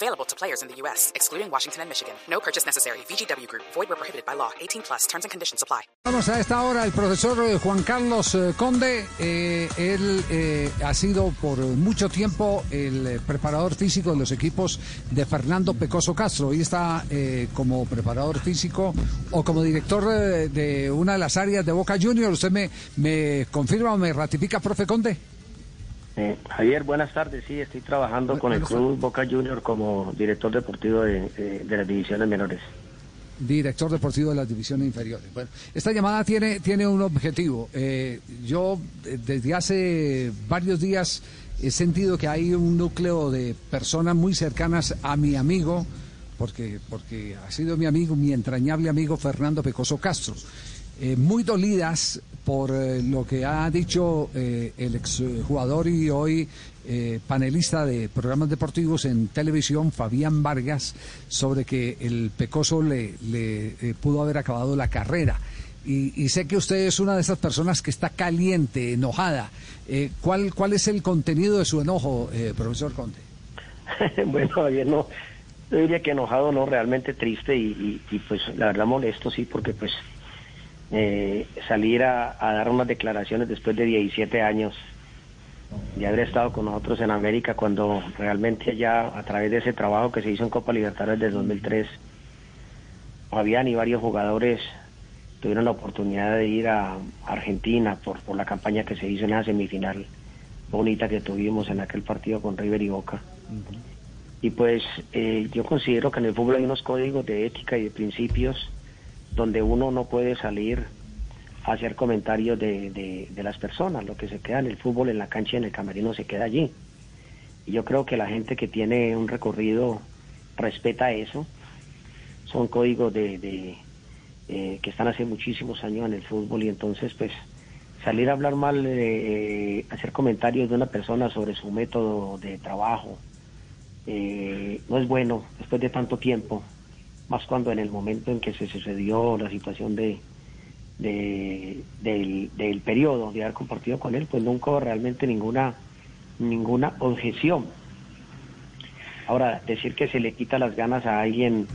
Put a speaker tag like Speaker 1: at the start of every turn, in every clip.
Speaker 1: Available to players in the U.S., excluding Washington and Michigan. No purchase necessary. VGW Group. Void where prohibited by law. 18 plus. Terms and conditions apply.
Speaker 2: Vamos a esta hora el profesor eh, Juan Carlos eh, Conde. Eh, él ha sido por mucho tiempo el preparador físico de los equipos de Fernando Pecoso Castro. Hoy está como preparador físico o como director de una de las áreas de Boca Juniors. ¿Usted me, me confirma o me ratifica, profe Conde?
Speaker 3: Eh, Javier, buenas tardes. Sí, estoy trabajando con el Club Boca Junior como director deportivo de, de- de las divisiones menores.
Speaker 2: Director deportivo de las divisiones inferiores. Bueno, esta llamada tiene, tiene un objetivo. Eh, yo eh, desde hace varios días he sentido que hay un núcleo de personas muy cercanas a mi amigo, porque, porque ha sido mi amigo, mi entrañable amigo Fernando Pecoso Castro. eh, muy dolidas por eh, lo que ha dicho eh, el exjugador y hoy eh, panelista de programas deportivos en televisión, Fabián Vargas, sobre que el Pecoso le, le, eh, pudo haber acabado la carrera. Y, y sé que usted es una de esas personas que está caliente, enojada. ¿cuál, ¿Cuál es el contenido de su enojo, profesor Conte?
Speaker 3: bueno, Javier, no, yo diría que enojado, no, realmente triste y, pues la verdad molesto, sí, porque pues eh, salir a, a dar unas declaraciones después de 17 años de haber estado con nosotros en América cuando realmente ya a través de ese trabajo que se hizo en Copa Libertadores del 2003, Fabián y varios jugadores tuvieron la oportunidad de ir a Argentina por, por la campaña que se hizo en la semifinal bonita que tuvimos en aquel partido con River y Boca. Y pues eh, yo considero que en el fútbol hay unos códigos de ética y de principios donde uno no puede salir a hacer comentarios de, de, las personas. Lo que se queda en el fútbol, en la cancha en el camerino se queda allí. Y yo creo que la gente que tiene un recorrido respeta eso. Son códigos de, de, eh, que están hace muchísimos años en el fútbol y entonces pues salir a hablar mal, eh, eh, hacer comentarios de una persona sobre su método de trabajo, eh, no es bueno después de tanto tiempo, más cuando en el momento en que se sucedió la situación de, de- del, del periodo de haber compartido con él, pues nunca hubo realmente ninguna ninguna objeción. Ahora, decir que se le quita las ganas a alguien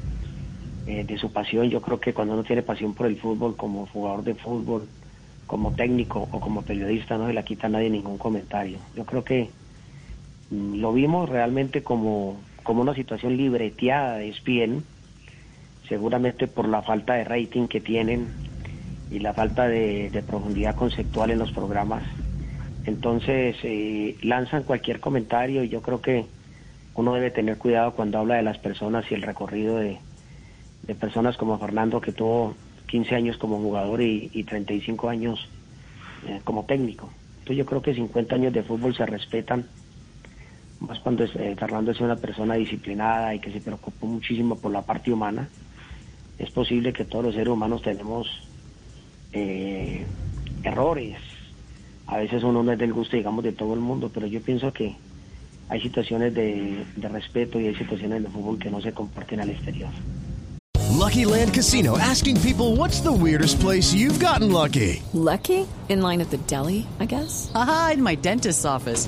Speaker 3: eh, de su pasión, yo creo que cuando uno tiene pasión por el fútbol, como jugador de fútbol, como técnico o como periodista, no se la quita a nadie ningún comentario. Yo creo que mm, lo vimos realmente como, como una situación libreteada de ESPN, seguramente por la falta de rating que tienen y la falta de, profundidad conceptual en los programas. Entonces eh, lanzan cualquier comentario y yo creo que uno debe tener cuidado cuando habla de las personas y el recorrido de, de personas como Fernando que tuvo 15 años como jugador y, y 35 años eh, como técnico. Entonces yo creo que 50 años de fútbol se respetan, más cuando es- eh, Fernando es una persona disciplinada y que se preocupó muchísimo por la parte humana. Es posible que todos los seres humanos tenemos eh, errores. A veces uno no es del gusto, digamos, de todo el mundo, pero yo pienso que hay situaciones de, de respeto y hay situaciones de fútbol que no se comparten al exterior.
Speaker 4: Lucky Land Casino asking people what's the weirdest place you've gotten lucky?
Speaker 5: Lucky? In line at the deli, I guess?
Speaker 6: Aha, in my dentist's office.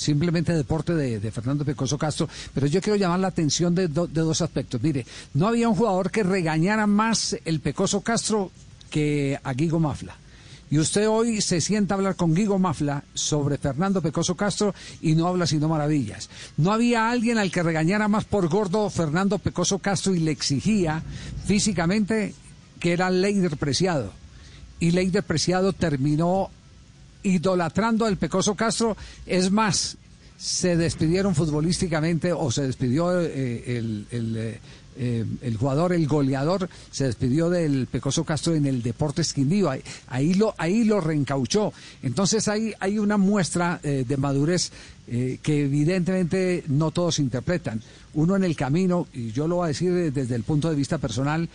Speaker 2: simplemente deporte de, Fernando Pecoso Castro, pero yo quiero llamar la atención de, de dos aspectos. Mire, no había un jugador que regañara más el Pecoso Castro que a Guigo Mafla. Y usted hoy se sienta a hablar con Guigo Mafla sobre Fernando Pecoso Castro y no habla sino maravillas. No había alguien al que regañara más por gordo Fernando Pecoso Castro y le exigía físicamente que era Leider Preciado. Y Leider Preciado terminó idolatrando al Pecoso Castro. Es más, se despidieron futbolísticamente o se despidió eh, el, el, eh, el, jugador, el goleador, se despidió del Pecoso Castro en el Deportes Quindío. Ahí, ahí lo, ahí lo reencauchó. Entonces ahí hay una muestra eh, de madurez que evidentemente no todos interpretan. Uno en el camino, y yo lo voy a decir desde el punto de vista personal,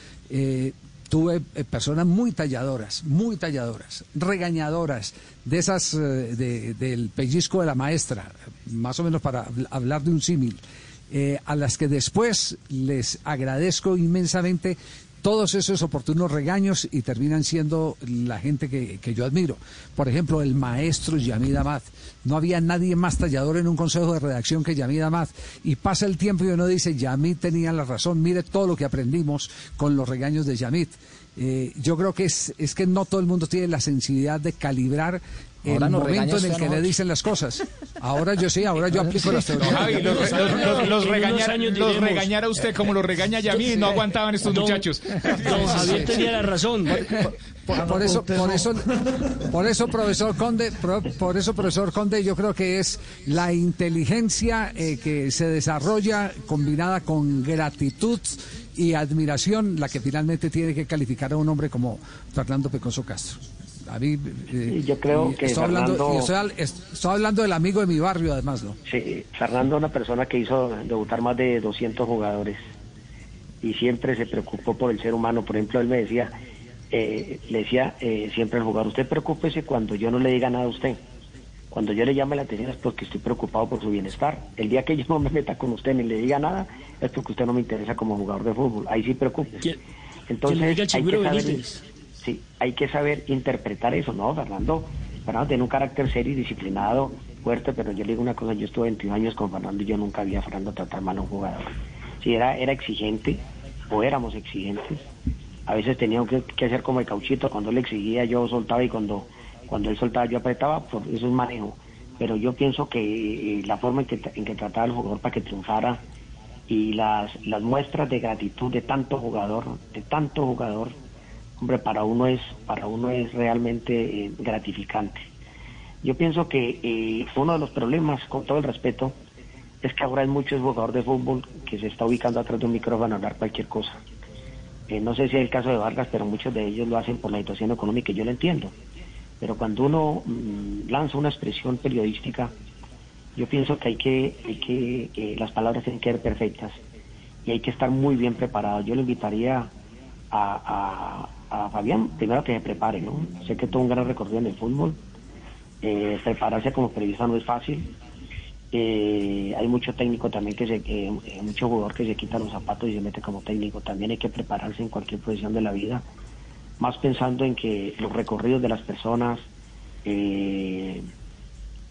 Speaker 2: tuve personas muy talladoras, muy talladoras, regañadoras, de esas del pellizco de la maestra, más o menos para hablar de un símil, eh, a las que después les agradezco inmensamente todos esos oportunos regaños y terminan siendo la gente que, que, yo admiro. Por ejemplo, el maestro Yamid Amad. No había nadie más tallador en un consejo de redacción que Yamid Amad. Y pasa el tiempo y uno dice, Yamid tenía la razón, mire todo lo que aprendimos con los regaños de Yamid. Eh, yo creo que es, es que no todo el mundo tiene la sensibilidad de calibrar el momento en el que le dicen las cosas. Ahora yo sí, ahora yo aplico las teorías.
Speaker 7: Javi, los, los, los, regañar, los regañara usted como lo regaña Yamid, no aguantaban estos muchachos.
Speaker 8: Don Javier tenía la razón.
Speaker 2: Por, por, eso, por eso, por eso, profesor Conde, por, por, eso, profesor Conde, yo creo que es la inteligencia eh, que se desarrolla combinada con gratitud y admiración la que finalmente tiene que calificar a un hombre como Fernando Pecoso Castro. A mí,
Speaker 3: eh, yo creo que
Speaker 2: estoy, hablando, estoy, estoy, hablando del amigo de mi barrio, además, ¿no?
Speaker 3: Sí, Fernando, una persona que hizo debutar más de 200 jugadores y siempre se preocupó por el ser humano. Por ejemplo, él me decía, eh, le decía eh, siempre al jugador, usted preocúpese cuando yo no le diga nada a usted. Cuando yo le llame la atención es porque estoy preocupado por su bienestar. El día que yo no me meta con usted ni le diga nada es porque usted no me interesa como jugador de fútbol. Ahí sí preocúpese. Entonces, hay que saber, sí, hay que saber interpretar eso, ¿no, Fernando? Fernando tiene un carácter serio y disciplinado, fuerte, pero yo le digo una cosa, yo estuve 21 años con Fernando y yo nunca vi a Fernando tratar mal a un jugador. Si era, era exigente, o éramos exigentes, a veces teníamos que, que, hacer como el cauchito, cuando él exigía yo soltaba y cuando, cuando él soltaba yo apretaba, por eso es manejo. Pero yo pienso que eh, la forma en que, en que trataba al jugador para que triunfara y las, las muestras de gratitud de tanto jugador, de tanto jugador, hombre, para uno es, para uno es realmente eh, gratificante. Yo pienso que eh, uno de los problemas, con todo el respeto, es que ahora hay muchos jugadores de fútbol que se está ubicando atrás de un micrófono a hablar cualquier cosa. Eh, no sé si es el caso de Vargas, pero muchos de ellos lo hacen por la situación económica yo lo entiendo. Pero cuando uno mmm, lanza una expresión periodística, yo pienso que hay que, hay que eh, las palabras tienen que ser perfectas y hay que estar muy bien preparado. Yo le invitaría a, a, Fabián, primero que se prepare, ¿no? Sé que tuvo un gran recorrido en el fútbol, eh, prepararse como periodista no es fácil. Eh, hay mucho técnico también que se, eh, mucho jugador que se quita los zapatos y se mete como técnico. También hay que prepararse en cualquier posición de la vida, más pensando en que los recorridos de las personas, eh,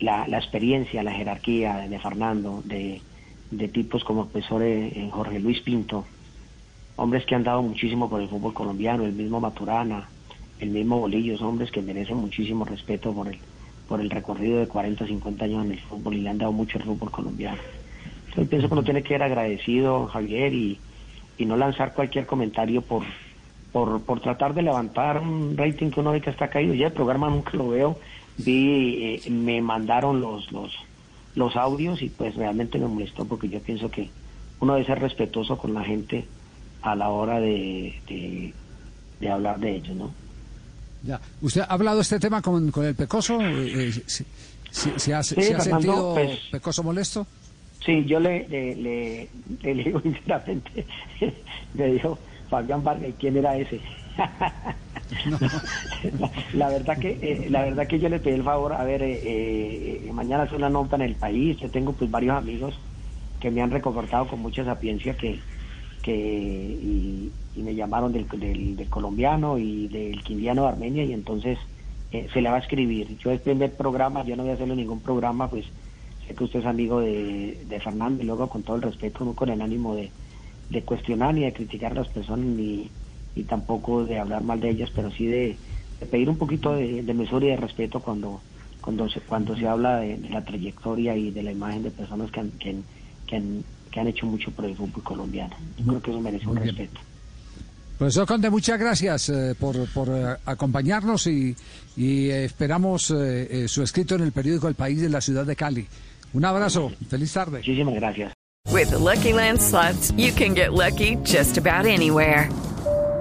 Speaker 3: la, la, experiencia, la jerarquía de Fernando, de, de tipos como el profesor eh, Jorge Luis Pinto, hombres que han dado muchísimo por el fútbol colombiano, el mismo Maturana, el mismo Bolillos, hombres que merecen muchísimo respeto por el, por el recorrido de 40, 50 años en el fútbol y le han dado mucho el fútbol colombiano. Entonces pienso que uno tiene que ser agradecido, Javier, y, y no lanzar cualquier comentario por, por, por tratar de levantar un rating que uno ve que está caído. Ya el programa nunca lo veo, vi, eh, me mandaron los, los, los audios y pues realmente me molestó porque yo pienso que uno debe ser respetuoso con la gente a la hora de, de, de hablar de ellos, ¿no?
Speaker 2: Ya. ¿Usted ha hablado este tema con, con el Pecoso? Eh, ¿Se, se, se ha,
Speaker 3: Sí,
Speaker 2: se ha
Speaker 3: Fernando,
Speaker 2: sentido
Speaker 3: pues-
Speaker 2: Pecoso molesto?
Speaker 3: Sí, yo le, le, le, le digo sinceramente, me dijo Fabián Vargas, ¿y quién era ese? la, la verdad que eh, la verdad que yo le pedí el favor, a ver, eh, eh, mañana hace una nota en el país, yo tengo pues varios amigos que me han reconfortado con mucha sapiencia que, que y, y me llamaron del, del, colombiano y del quindiano de Armenia y entonces eh, se le va a escribir. Yo el primer programa, yo no voy a hacerle ningún programa, pues sé que usted es amigo de, de Fernando y luego con todo el respeto, no con el ánimo de, de cuestionar ni de criticar a las personas ni, ni tampoco de hablar mal de ellas, pero sí de, pedir un poquito de, de, mesura y de respeto cuando cuando se, cuando se habla de, de, la trayectoria y de la imagen de personas que que, que, han, que han hecho mucho por el fútbol colombiano. Yo creo que eso merece un respeto.
Speaker 2: Profesor Conde, muchas gracias eh, por, por eh, acompañarnos y, y eh, esperamos eh, eh, su escrito en el periódico El País de la ciudad de Cali. Un abrazo, feliz tarde.
Speaker 3: Muchísimas gracias.
Speaker 9: With the Lucky Land slots, you can get lucky just about anywhere.